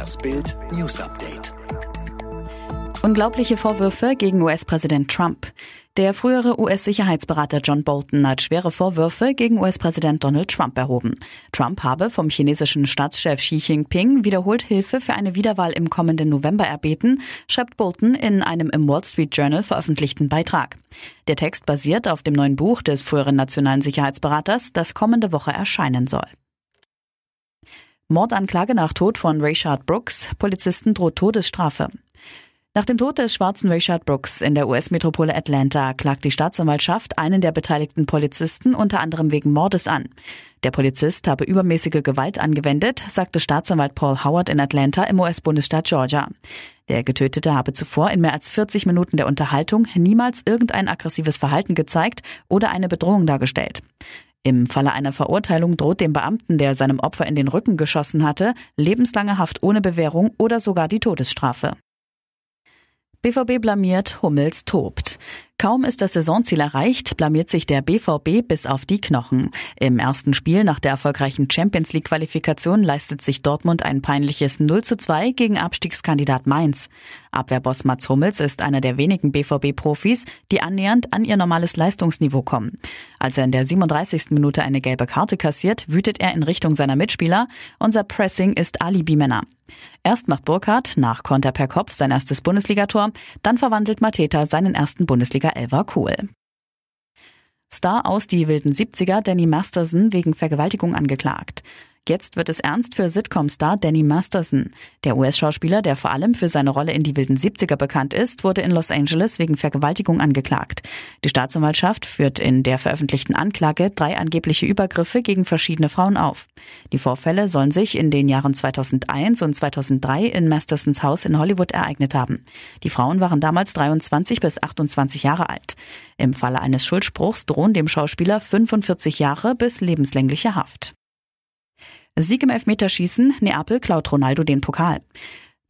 Das Bild News Update. Unglaubliche Vorwürfe gegen US-Präsident Trump. Der frühere US-Sicherheitsberater John Bolton hat schwere Vorwürfe gegen US-Präsident Donald Trump erhoben. Trump habe vom chinesischen Staatschef Xi Jinping wiederholt Hilfe für eine Wiederwahl im kommenden November erbeten, schreibt Bolton in einem im Wall Street Journal veröffentlichten Beitrag. Der Text basiert auf dem neuen Buch des früheren nationalen Sicherheitsberaters, das kommende Woche erscheinen soll. Mordanklage nach Tod von Rayshard Brooks. Polizisten droht Todesstrafe. Nach dem Tod des schwarzen Rayshard Brooks in der US-Metropole Atlanta klagt die Staatsanwaltschaft einen der beteiligten Polizisten unter anderem wegen Mordes an. Der Polizist habe übermäßige Gewalt angewendet, sagte Staatsanwalt Paul Howard in Atlanta im US-Bundesstaat Georgia. Der Getötete habe zuvor in mehr als 40 Minuten der Unterhaltung niemals irgendein aggressives Verhalten gezeigt oder eine Bedrohung dargestellt. Im Falle einer Verurteilung droht dem Beamten, der seinem Opfer in den Rücken geschossen hatte, lebenslange Haft ohne Bewährung oder sogar die Todesstrafe. BVB blamiert, Hummels tobt. Kaum ist das Saisonziel erreicht, blamiert sich der BVB bis auf die Knochen. Im ersten Spiel nach der erfolgreichen Champions League Qualifikation leistet sich Dortmund ein peinliches 0 zu 2 gegen Abstiegskandidat Mainz. Abwehrboss Mats Hummels ist einer der wenigen BVB-Profis, die annähernd an ihr normales Leistungsniveau kommen. Als er in der 37. Minute eine gelbe Karte kassiert, wütet er in Richtung seiner Mitspieler. Unser Pressing ist Alibi-Männer. Erst macht Burkhardt nach Konter per Kopf sein erstes Bundesligator, dann verwandelt Mateta seinen ersten Bundesliga-Elfer cool. Star aus die wilden 70er Danny Masterson wegen Vergewaltigung angeklagt. Jetzt wird es ernst für Sitcom-Star Danny Masterson. Der US-Schauspieler, der vor allem für seine Rolle in die wilden 70er bekannt ist, wurde in Los Angeles wegen Vergewaltigung angeklagt. Die Staatsanwaltschaft führt in der veröffentlichten Anklage drei angebliche Übergriffe gegen verschiedene Frauen auf. Die Vorfälle sollen sich in den Jahren 2001 und 2003 in Mastersons Haus in Hollywood ereignet haben. Die Frauen waren damals 23 bis 28 Jahre alt. Im Falle eines Schuldspruchs drohen dem Schauspieler 45 Jahre bis lebenslängliche Haft. Sieg im Elfmeterschießen, Neapel klaut Ronaldo den Pokal.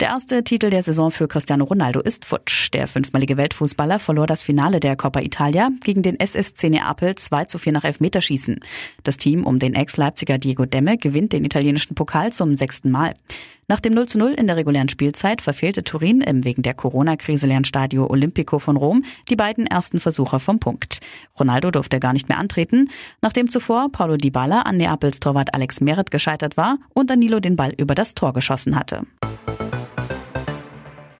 Der erste Titel der Saison für Cristiano Ronaldo ist futsch. Der fünfmalige Weltfußballer verlor das Finale der Coppa Italia gegen den SSC Neapel 2 zu 4 nach Elfmeterschießen. Das Team um den Ex-Leipziger Diego Demme gewinnt den italienischen Pokal zum sechsten Mal. Nach dem 0 zu 0 in der regulären Spielzeit verfehlte Turin im wegen der Corona-Krise leeren Stadio Olimpico von Rom die beiden ersten Versucher vom Punkt. Ronaldo durfte gar nicht mehr antreten, nachdem zuvor Paulo Dybala an Neapels Torwart Alex Meret gescheitert war und Danilo den Ball über das Tor geschossen hatte.